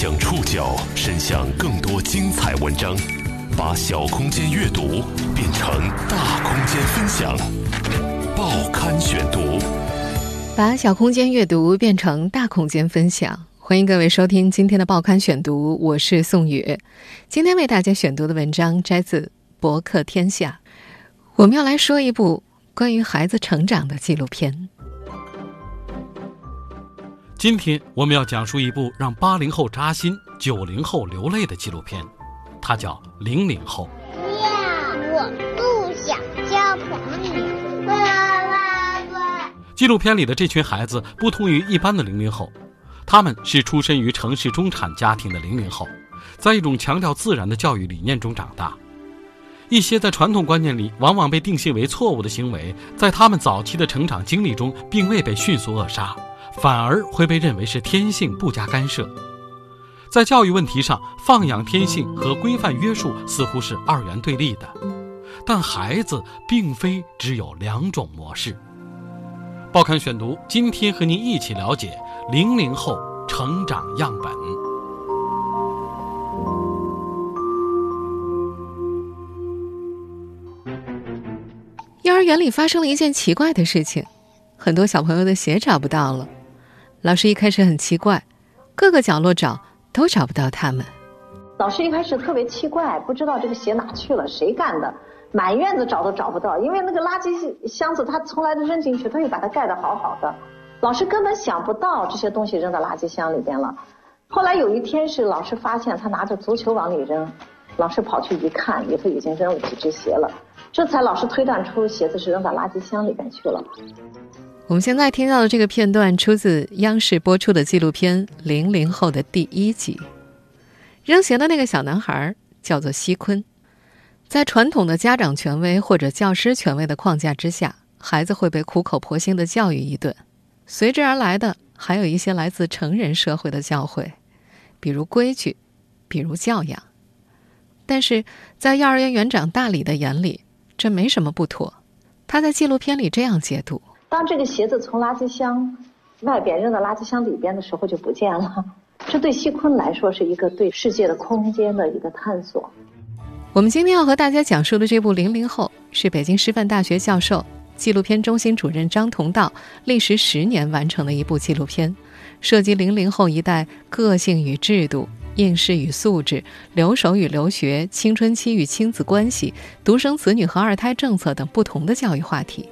将触角伸向更多精彩文章，把小空间阅读变成大空间分享。报刊选读，把小空间阅读变成大空间分享。欢迎各位收听今天的报刊选读，我是宋宇。今天为大家选读的文章摘自《博客天下》，我们要来说一部关于孩子成长的纪录片。今天我们要讲述一部让八零后扎心、九零后流泪的纪录片，它叫《零零后》。不要，我不想交朋友。爸爸爸。纪录片里的这群孩子不同于一般的零零后，他们是出身于城市中产家庭的零零后，在一种强调自然的教育理念中长大。一些在传统观念里往往被定性为错误的行为，在他们早期的成长经历中并未被迅速扼杀。反而会被认为是天性，不加干涉。在教育问题上，放养天性和规范约束似乎是二元对立的，但孩子并非只有两种模式。报刊选读，今天和您一起了解零零后成长样本。幼儿园里发生了一件奇怪的事情，很多小朋友的鞋找不到了。老师一开始很奇怪，各个角落找都找不到他们。老师一开始特别奇怪，不知道这个鞋哪去了，谁干的？满院子找都找不到，因为那个垃圾箱子他从来都扔进去，他又把它盖得好好的。老师根本想不到这些东西扔到垃圾箱里边了。后来有一天是老师发现他拿着足球往里扔，老师跑去一看，里头已经扔了几只鞋了，这才老师推断出鞋子是扔到垃圾箱里边去了。我们现在听到的这个片段出自央视播出的纪录片《零零后》的第一集。扔鞋的那个小男孩叫做西坤，在传统的家长权威或者教师权威的框架之下，孩子会被苦口婆心的教育一顿，随之而来的还有一些来自成人社会的教诲，比如规矩，比如教养。但是在幼儿园园长大李的眼里，这没什么不妥。他在纪录片里这样解读。当这个鞋子从垃圾箱外边扔到垃圾箱里边的时候就不见了，这对西坤来说是一个对世界的空间的一个探索。我们今天要和大家讲述的这部《零零后》是北京师范大学教授、纪录片中心主任张同道历时十年完成的一部纪录片，涉及零零后一代个性与制度、应试与素质、留守与留学、青春期与亲子关系、独生子女和二胎政策等不同的教育话题。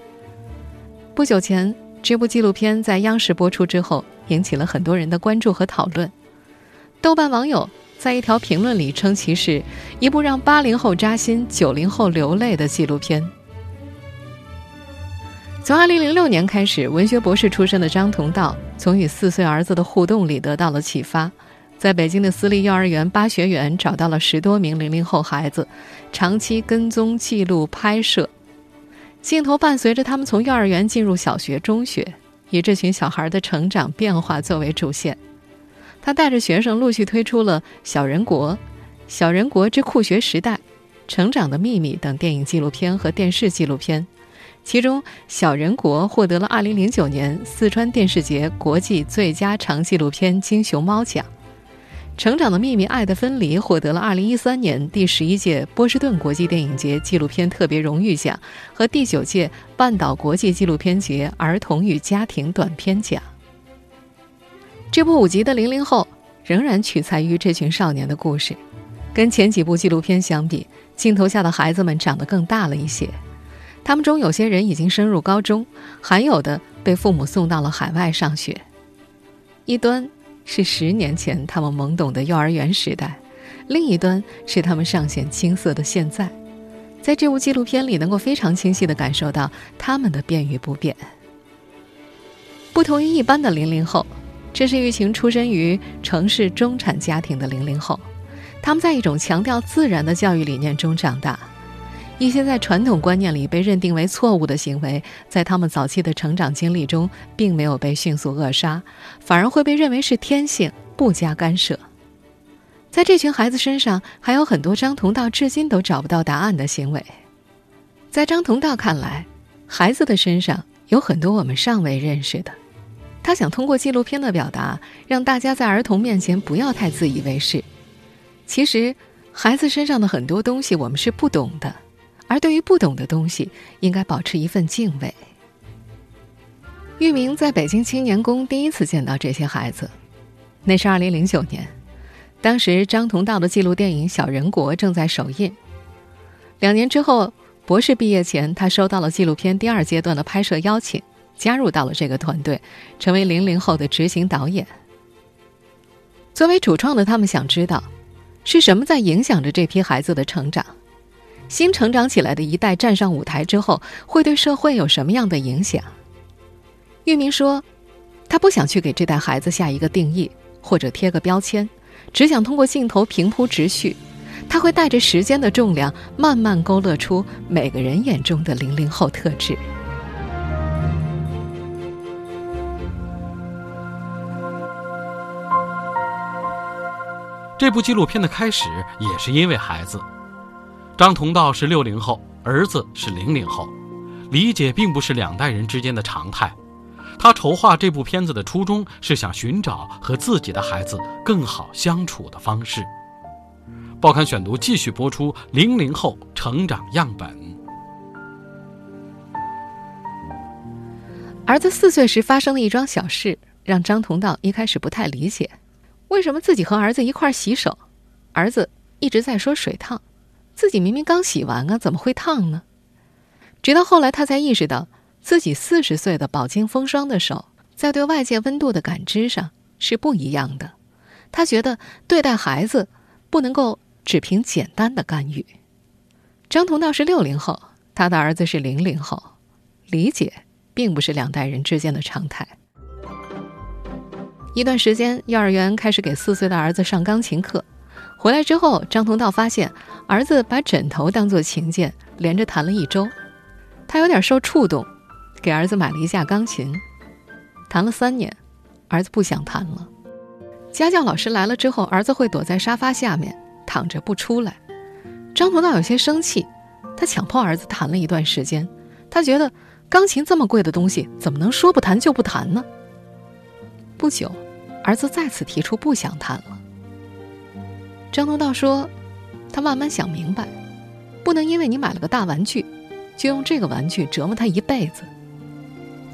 不久前，这部纪录片在央视播出之后，引起了很多人的关注和讨论。豆瓣网友在一条评论里称其是一部让八零后扎心、九零后流泪的纪录片。从二零零六年开始，文学博士出身的张同道从与四岁儿子的互动里得到了启发，在北京的私立幼儿园八学园找到了十多名零零后孩子，长期跟踪、记录、拍摄。镜头伴随着他们从幼儿园进入小学、中学，以这群小孩的成长变化作为主线。他带着学生陆续推出了《小人国》《小人国之酷学时代》《成长的秘密》等电影纪录片和电视纪录片。其中，《小人国》获得了2009年四川电视节国际最佳长纪录片金熊猫奖。《成长的秘密：爱的分离》获得了2013年第十一届波士顿国际电影节纪录片特别荣誉奖和第九届半岛国际纪录片节儿童与家庭短片奖。这部五集的《零零后》仍然取材于这群少年的故事，跟前几部纪录片相比，镜头下的孩子们长得更大了一些。他们中有些人已经升入高中，还有的被父母送到了海外上学。一端。是十年前他们懵懂的幼儿园时代，另一端是他们尚显青涩的现在。在这部纪录片里，能够非常清晰地感受到他们的变与不变。不同于一般的零零后，这是一群出身于城市中产家庭的零零后，他们在一种强调自然的教育理念中长大。一些在传统观念里被认定为错误的行为，在他们早期的成长经历中，并没有被迅速扼杀，反而会被认为是天性，不加干涉。在这群孩子身上，还有很多张同道至今都找不到答案的行为。在张同道看来，孩子的身上有很多我们尚未认识的，他想通过纪录片的表达，让大家在儿童面前不要太自以为是。其实，孩子身上的很多东西我们是不懂的，而对于不懂的东西，应该保持一份敬畏。玉明在北京青年宫第一次见到这些孩子，那是二零零九年，当时张同道的纪录电影《小人国》正在首映。两年之后，博士毕业前，他收到了纪录片第二阶段的拍摄邀请。加入到了这个团队，成为零零后的执行导演。作为主创的他们想知道，是什么在影响着这批孩子的成长？新成长起来的一代站上舞台之后，会对社会有什么样的影响？玉明说，他不想去给这代孩子下一个定义或者贴个标签，只想通过镜头平铺直叙。他会带着时间的重量，慢慢勾勒出每个人眼中的零零后特质。这部纪录片的开始也是因为孩子，张同道是六零后，儿子是零零后，理解并不是两代人之间的常态。他筹划这部片子的初衷是想寻找和自己的孩子更好相处的方式。报刊选读继续播出零零后成长样本。儿子四岁时发生的一桩小事，让张同道一开始不太理解。为什么自己和儿子一块洗手，儿子一直在说水烫，自己明明刚洗完啊，怎么会烫呢？直到后来，他才意识到自己四十岁的饱经风霜的手，在对外界温度的感知上是不一样的。他觉得对待孩子不能够只凭简单的干预。张同道是六零后，他的儿子是零零后，理解并不是两代人之间的常态。一段时间，幼儿园开始给四岁的儿子上钢琴课。回来之后，张同道发现儿子把枕头当做琴键，连着弹了一周。他有点受触动，给儿子买了一架钢琴。弹了三年，儿子不想弹了。家教老师来了之后，儿子会躲在沙发下面躺着不出来。张同道有些生气，他强迫儿子弹了一段时间。他觉得钢琴这么贵的东西，怎么能说不弹就不弹呢？不久。儿子再次提出不想弹了。张同道说：“他慢慢想明白，不能因为你买了个大玩具，就用这个玩具折磨他一辈子。”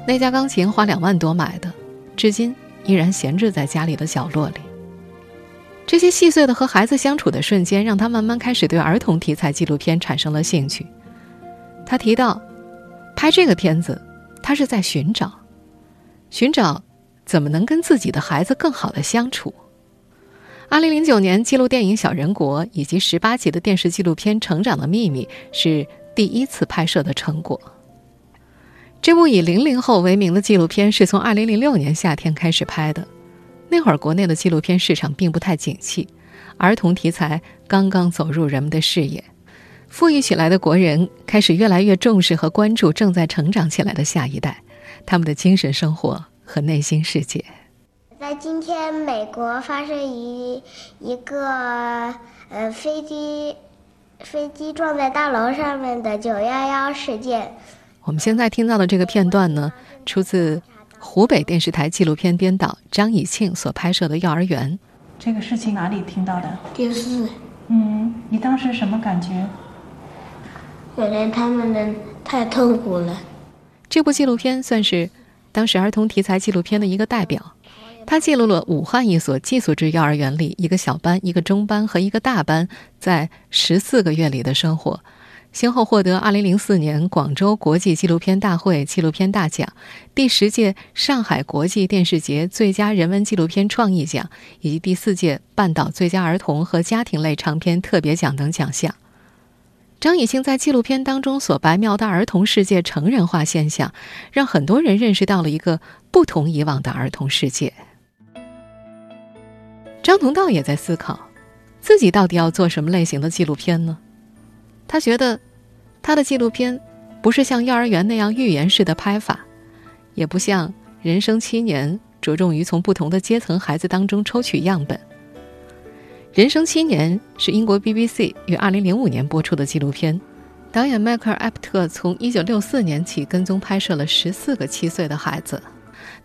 那架钢琴花两万多买的，至今依然闲置在家里的角落里。这些细碎的和孩子相处的瞬间，让他慢慢开始对儿童题材纪录片产生了兴趣。他提到，拍这个片子，他是在寻找，寻找。怎么能跟自己的孩子更好的相处？二零零九年，记录电影《小人国》以及十八集的电视纪录片《成长的秘密》是第一次拍摄的成果。这部以零零后为名的纪录片是从二零零六年夏天开始拍的。那会儿，国内的纪录片市场并不太景气，儿童题材刚刚走入人们的视野，富裕起来的国人开始越来越重视和关注正在成长起来的下一代，他们的精神生活。和内心世界。在今天，美国发生一一个呃飞机飞机撞在大楼上面的九幺幺事件。我们现在听到的这个片段呢，出自湖北电视台纪录片编导张以庆所拍摄的幼儿园。这个事情哪里听到的？电视。嗯，你当时什么感觉？原来他们的太痛苦了。这部纪录片算是。当时儿童题材纪录片的一个代表，他记录了武汉一所寄宿制幼儿园里一个小班、一个中班和一个大班在十四个月里的生活，先后获得2004年广州国际纪录片大会纪录片大奖、第十届上海国际电视节最佳人文纪录片创意奖以及第四届半岛最佳儿童和家庭类长片特别奖等奖项。张以兴在纪录片当中所白描的儿童世界成人化现象，让很多人认识到了一个不同以往的儿童世界。张同道也在思考，自己到底要做什么类型的纪录片呢？他觉得，他的纪录片不是像幼儿园那样寓言式的拍法，也不像《人生七年》着重于从不同的阶层孩子当中抽取样本。人生七年是英国 BBC 于2005年播出的纪录片，导演迈克尔·埃普特从1964年起跟踪拍摄了14个七岁的孩子，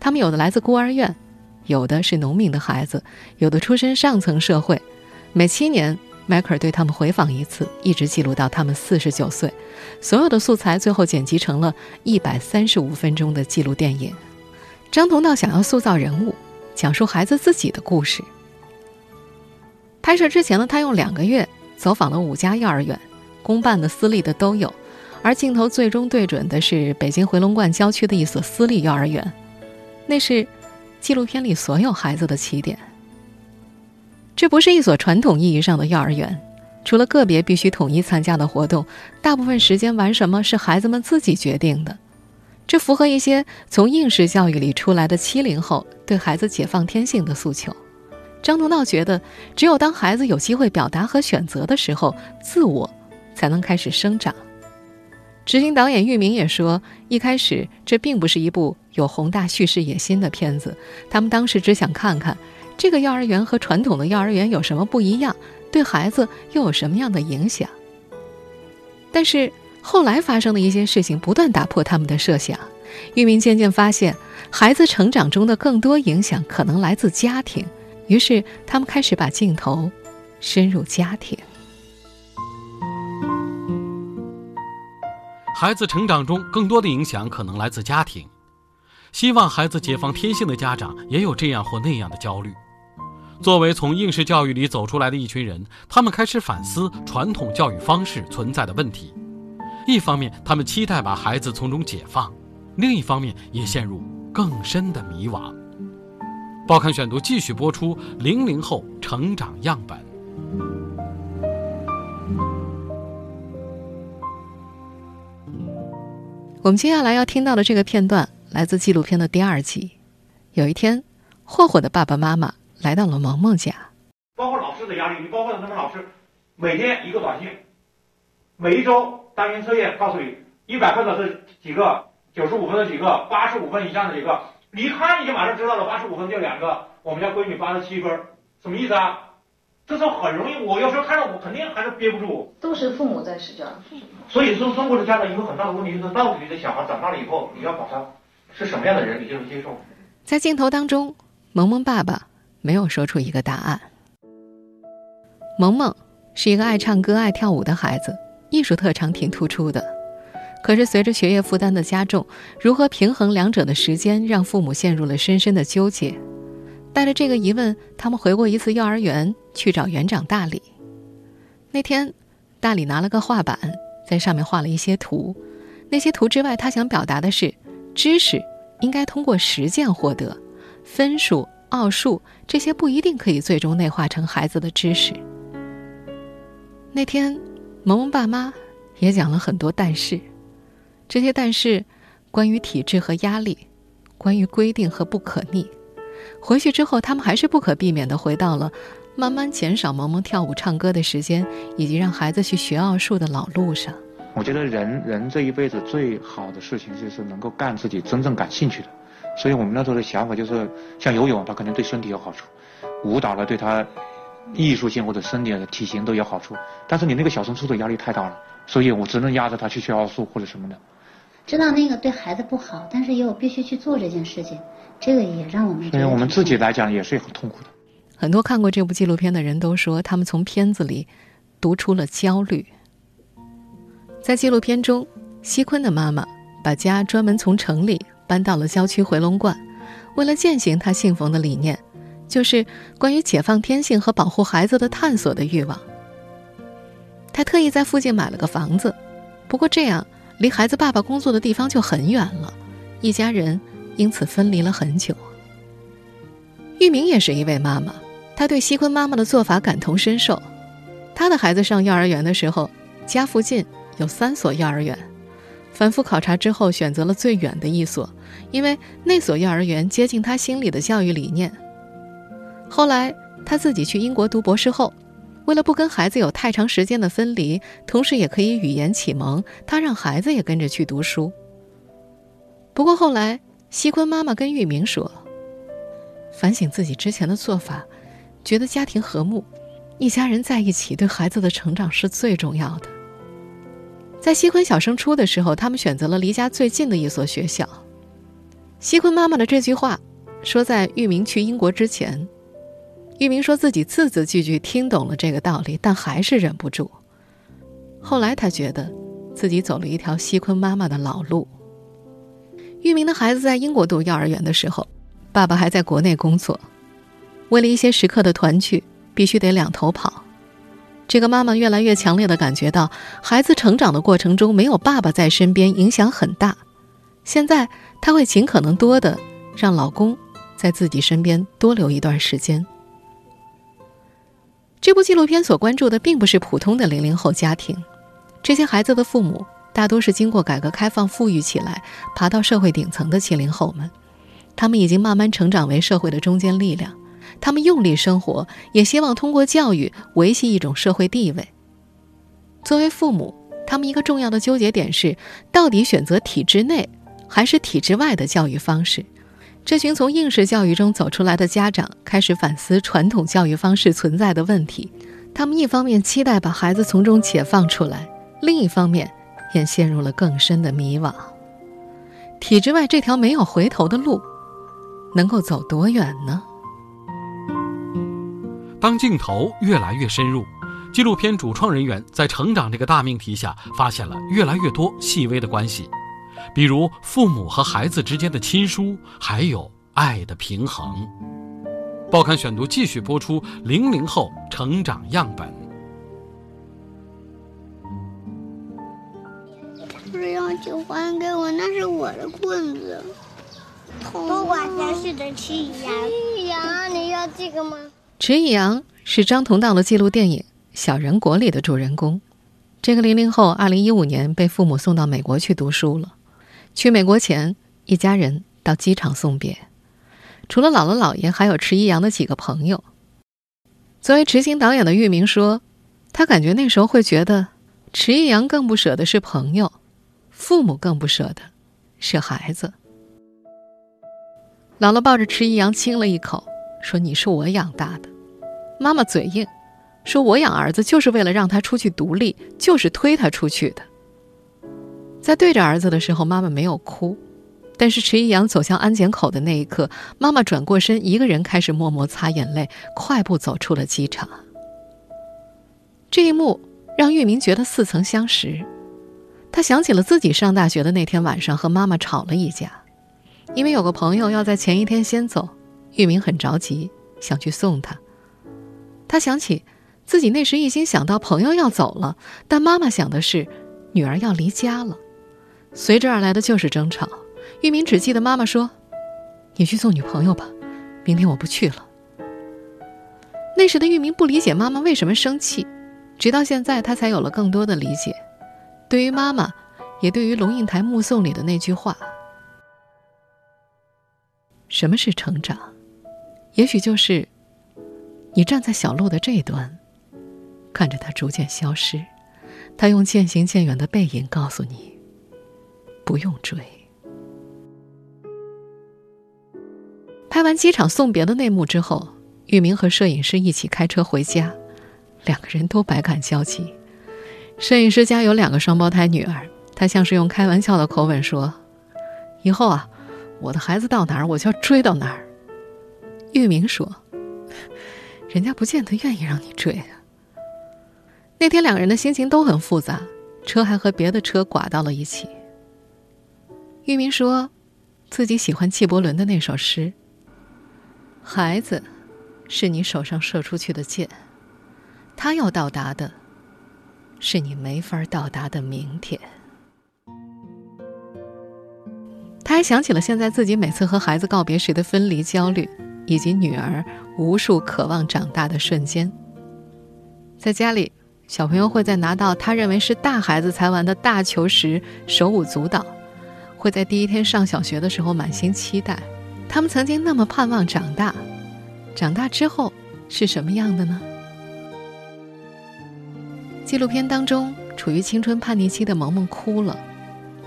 他们有的来自孤儿院，有的是农民的孩子，有的出身上层社会。每七年，迈克尔对他们回访一次，一直记录到他们四十九岁。所有的素材最后剪辑成了一百三十五分钟的纪录电影。张同道想要塑造人物，讲述孩子自己的故事。拍摄之前呢，他用两个月走访了五家幼儿园，公办的、私立的都有。而镜头最终对准的是北京回龙观郊区的一所私立幼儿园，那是纪录片里所有孩子的起点。这不是一所传统意义上的幼儿园，除了个别必须统一参加的活动，大部分时间玩什么是孩子们自己决定的。这符合一些从应试教育里出来的七零后对孩子解放天性的诉求。张同道觉得，只有当孩子有机会表达和选择的时候，自我才能开始生长。执行导演玉明也说，一开始这并不是一部有宏大叙事野心的片子，他们当时只想看看这个幼儿园和传统的幼儿园有什么不一样，对孩子又有什么样的影响。但是后来发生的一些事情不断打破他们的设想，玉明渐渐发现，孩子成长中的更多影响可能来自家庭，于是他们开始把镜头深入家庭。孩子成长中更多的影响可能来自家庭，希望孩子解放天性的家长也有这样或那样的焦虑。作为从应试教育里走出来的一群人，他们开始反思传统教育方式存在的问题。一方面，他们期待把孩子从中解放；另一方面，也陷入更深的迷惘。报刊选读继续播出零零后成长样本。我们接下来要听到的这个片段来自纪录片的第二集。有一天，霍霍的爸爸妈妈来到了萌萌家。包括老师的压力，你包括他们老师，每天一个短信，每一周单元测验告诉你一百分的是几个，九十五分的几个，八十五分以上的几个。你一看你就马上知道了，八十五分就两个，我们家闺女八十七分，什么意思啊？这时候很容易，我要是看到我肯定还是憋不住。都是父母在使劲。所以说，中国的家长一个很大的问题就是，到底你的小孩长大了以后，你要把他是什么样的人，你就能接受。在镜头当中，萌萌爸爸没有说出一个答案。萌萌是一个爱唱歌、爱跳舞的孩子，艺术特长挺突出的。可是随着学业负担的加重，如何平衡两者的时间，让父母陷入了深深的纠结。带着这个疑问，他们回过一次幼儿园去找园长大李。那天，大李拿了个画板，在上面画了一些图。那些图之外，他想表达的是，知识应该通过实践获得，分数、奥数这些不一定可以最终内化成孩子的知识。那天，萌萌爸妈也讲了很多但是，这些但是，关于体制和压力，关于规定和不可逆。回去之后，他们还是不可避免地回到了慢慢减少萌萌跳舞、唱歌的时间，以及让孩子去学奥数的老路上。我觉得人人这一辈子最好的事情就是能够干自己真正感兴趣的，所以我们那时候的想法就是，像游泳，它肯定对身体有好处；舞蹈呢，对他艺术性或者身体的体型都有好处。但是你那个小升初的压力太大了，所以我只能压着他去学奥数或者什么的。知道那个对孩子不好，但是也有必须去做这件事情。这个也让我们，对我们自己来讲也是很痛苦的。很多看过这部纪录片的人都说，他们从片子里读出了焦虑。在纪录片中，西坤的妈妈把家专门从城里搬到了郊区回龙观，为了践行她信奉的理念，就是关于解放天性和保护孩子的探索的欲望。他特意在附近买了个房子，不过这样离孩子爸爸工作的地方就很远了，一家人。因此分离了很久。玉明也是一位妈妈，她对西坤妈妈的做法感同身受。她的孩子上幼儿园的时候，家附近有三所幼儿园，反复考察之后选择了最远的一所，因为那所幼儿园接近他心里的教育理念。后来他自己去英国读博士后，为了不跟孩子有太长时间的分离，同时也可以语言启蒙，他让孩子也跟着去读书。不过后来。西坤妈妈跟玉明说：“反省自己之前的做法，觉得家庭和睦，一家人在一起对孩子的成长是最重要的。”在西坤小升初的时候，他们选择了离家最近的一所学校。西坤妈妈的这句话，说在玉明去英国之前，玉明说自己字字句句听懂了这个道理，但还是忍不住。后来他觉得，自己走了一条西坤妈妈的老路。玉明的孩子在英国读幼儿园的时候，爸爸还在国内工作，为了一些时刻的团聚，必须得两头跑。这个妈妈越来越强烈的感觉到，孩子成长的过程中没有爸爸在身边，影响很大。现在她会尽可能多的让老公在自己身边多留一段时间。这部纪录片所关注的并不是普通的零零后家庭，这些孩子的父母大多是经过改革开放富裕起来、爬到社会顶层的七零后们，他们已经慢慢成长为社会的中坚力量，他们用力生活，也希望通过教育维系一种社会地位。作为父母，他们一个重要的纠结点是：到底选择体制内还是体制外的教育方式？这群从应试教育中走出来的家长开始反思传统教育方式存在的问题。他们一方面期待把孩子从中解放出来，另一方面也陷入了更深的迷惘。体制外这条没有回头的路，能够走多远呢？当镜头越来越深入，纪录片主创人员在成长这个大命题下，发现了越来越多细微的关系。比如父母和孩子之间的亲疏，还有爱的平衡。报刊选读继续播出零零后成长样本。不是要求还给我，那是我的棍子。不管谁是的迟一阳，迟一阳，你要这个吗？迟一阳是张同道的纪录电影《小人国》里的主人公。这个零零后，二零一五年被父母送到美国去读书了。去美国前，一家人到机场送别，除了姥姥姥爷，还有迟一阳的几个朋友。作为执行导演的玉明说，他感觉那时候会觉得，迟一阳更不舍的是朋友，父母更不舍的是孩子。姥姥抱着迟一阳亲了一口，说：“你是我养大的。”妈妈嘴硬，说：“我养儿子就是为了让他出去独立，就是推他出去的。”在对着儿子的时候，妈妈没有哭，但是迟一阳走向安检口的那一刻，妈妈转过身，一个人开始默默擦眼泪，快步走出了机场。这一幕让玉明觉得似曾相识，他想起了自己上大学的那天晚上和妈妈吵了一架，因为有个朋友要在前一天先走，玉明很着急，想去送他。他想起自己那时一心想到朋友要走了，但妈妈想的是女儿要离家了。随之而来的就是争吵。玉明只记得妈妈说：“你去送女朋友吧，明天我不去了。”那时的玉明不理解妈妈为什么生气，直到现在他才有了更多的理解。对于妈妈，也对于龙应台目送里的那句话：“什么是成长？也许就是你站在小路的这一端，看着它逐渐消失，他用渐行渐远的背影告诉你。”不用追。拍完机场送别的内幕之后，玉明和摄影师一起开车回家，两个人都百感交集。摄影师家有两个双胞胎女儿，他像是用开玩笑的口吻说：“以后啊，我的孩子到哪儿，我就要追到哪儿。”玉明说：“人家不见得愿意让你追啊。”那天两个人的心情都很复杂，车还和别的车刮到了一起。玉明说：“自己喜欢纪伯伦的那首诗。孩子，是你手上射出去的箭，他要到达的，是你没法到达的明天。”他还想起了现在自己每次和孩子告别时的分离焦虑，以及女儿无数渴望长大的瞬间。在家里，小朋友会在拿到他认为是大孩子才玩的大球时手舞足蹈。会在第一天上小学的时候满心期待，他们曾经那么盼望长大，长大之后是什么样的呢？纪录片当中，处于青春叛逆期的萌萌哭了，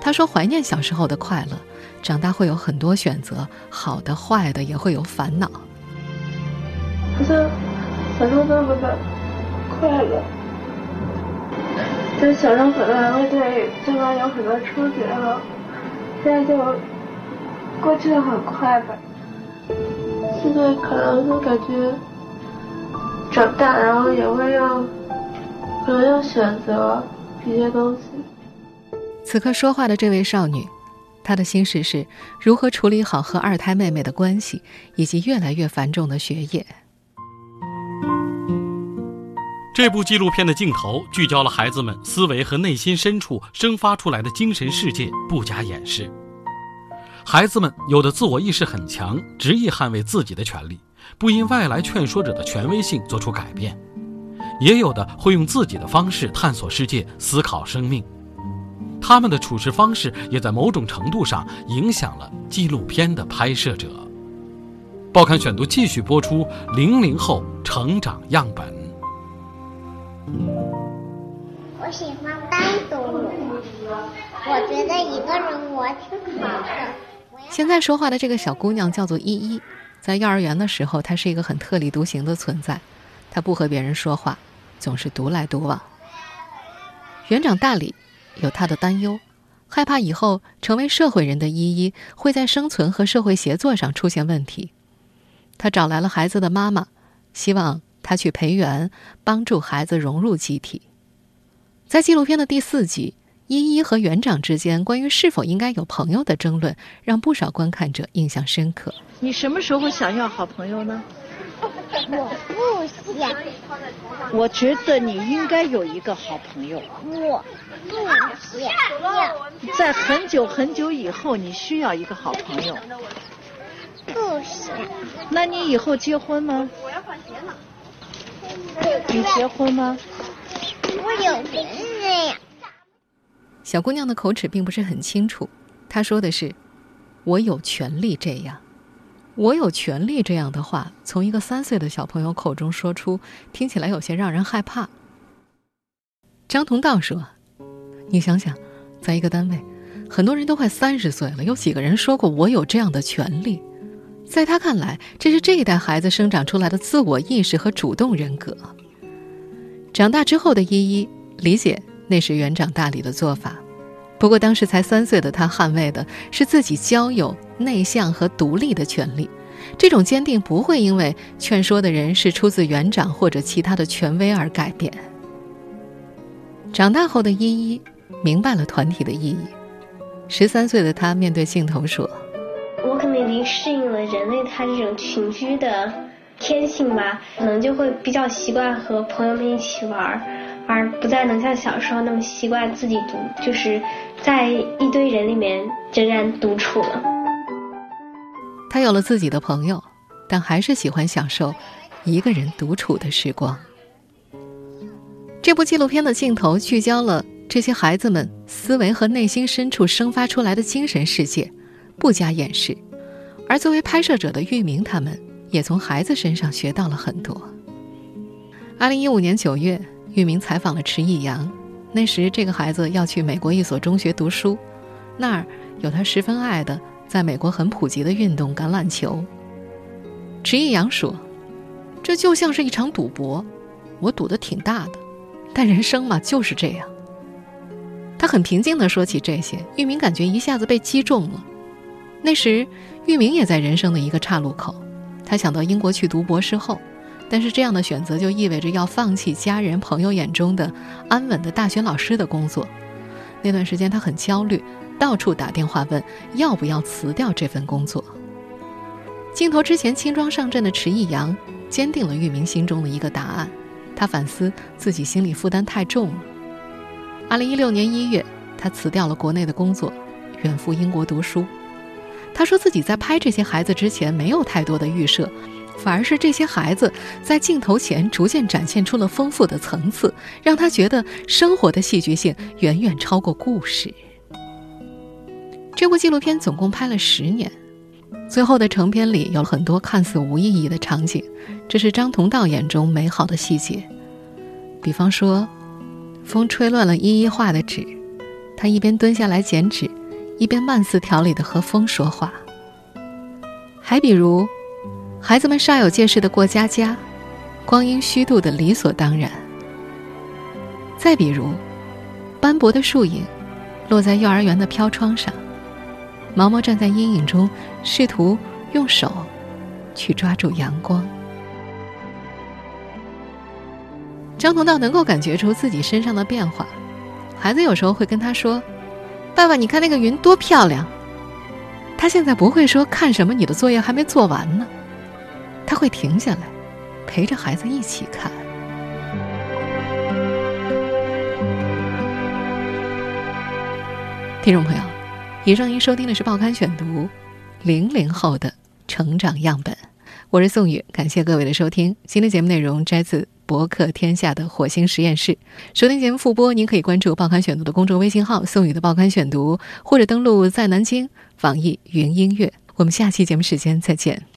她说怀念小时候的快乐，长大会有很多选择，好的坏的也会有烦恼。可是小时候那么的快乐，在小时候可能会对将来有很多憧憬啊。在就过去的很快吧。现在可能就感觉长大，然后也会要，可能要选择一些东西。此刻说话的这位少女，她的心事是如何处理好和二胎妹妹的关系，以及越来越繁重的学业。这部纪录片的镜头聚焦了孩子们思维和内心深处生发出来的精神世界，不加掩饰。孩子们有的自我意识很强，执意捍卫自己的权利，不因外来劝说者的权威性做出改变；也有的会用自己的方式探索世界、思考生命。他们的处事方式也在某种程度上影响了纪录片的拍摄者。报刊选读继续播出：零零后成长样本。我喜欢单独，我觉得一个人我挺好的。现在说话的这个小姑娘叫做依依，在幼儿园的时候，她是一个很特立独行的存在，她不和别人说话，总是独来独往。园长大李有他的担忧，害怕以后成为社会人的依依会在生存和社会协作上出现问题。他找来了孩子的妈妈，希望他去陪园，帮助孩子融入集体。在纪录片的第四集。依依和园长之间关于是否应该有朋友的争论，让不少观看者印象深刻。你什么时候想要好朋友呢？我不想。我觉得你应该有一个好朋友。我不想要。在很久很久以后，你需要一个好朋友。不想。那你以后结婚吗？我要换鞋呢。你结婚吗？我有别人呀。小姑娘的口齿并不是很清楚，她说的是：“我有权利这样，我有权利这样的话，从一个三岁的小朋友口中说出，听起来有些让人害怕。”张同道说：“你想想，在一个单位，很多人都快三十岁了，有几个人说过我有这样的权利？在他看来，这是这一代孩子生长出来的自我意识和主动人格。长大之后的依依理解。”那是园长大理的做法，不过当时才三岁的他捍卫的是自己交友、内向和独立的权利。这种坚定不会因为劝说的人是出自园长或者其他的权威而改变。长大后的依依明白了团体的意义。十三岁的他面对镜头说：“经适应了人类他这种群居的天性吧，可能就会比较习惯和朋友们一起玩。”而不再能像小时候那么习惯自己独，就是在一堆人里面仍然独处了。他有了自己的朋友，但还是喜欢享受一个人独处的时光。这部纪录片的镜头聚焦了这些孩子们思维和内心深处生发出来的精神世界，不加掩饰。而作为拍摄者的玉明，他们也从孩子身上学到了很多。二零一五年九月。玉明采访了迟义阳，那时这个孩子要去美国一所中学读书，那儿有他十分爱的，在美国很普及的运动——橄榄球。迟义阳说：“这就像是一场赌博，我赌的挺大的，但人生嘛就是这样。”他很平静地说起这些，玉明感觉一下子被击中了。那时，玉明也在人生的一个岔路口，他想到英国去读博士后。但是这样的选择就意味着要放弃家人朋友眼中的安稳的大学老师的工作。那段时间他很焦虑，到处打电话问要不要辞掉这份工作。镜头之前轻装上阵的迟义阳坚定了玉明心中的一个答案。他反思自己心理负担太重了。二零一六年一月，他辞掉了国内的工作，远赴英国读书。他说自己在拍这些孩子之前没有太多的预设。反而是这些孩子在镜头前逐渐展现出了丰富的层次，让他觉得生活的戏剧性远远超过故事。这部纪录片总共拍了十年，最后的成片里有很多看似无意义的场景，这是张同道眼中美好的细节。比方说，风吹乱了依依画的纸，他一边蹲下来剪纸，一边慢似条理的和风说话。还比如。孩子们煞有介事的过家家，光阴虚度的理所当然。再比如，斑驳的树影落在幼儿园的飘窗上，毛毛站在阴影中，试图用手去抓住阳光。张同道能够感觉出自己身上的变化，孩子有时候会跟他说：“爸爸，你看那个云多漂亮。”他现在不会说：“看什么？你的作业还没做完呢。”他会停下来，陪着孩子一起看。听众朋友，以上您收听的是《报刊选读》，零零后的成长样本。我是宋宇，感谢各位的收听。今天节目内容摘自博客天下的火星实验室。收听节目复播，您可以关注《报刊选读》的公众微信号“宋宇的报刊选读”，或者登录在南京网易云音乐。我们下期节目时间再见。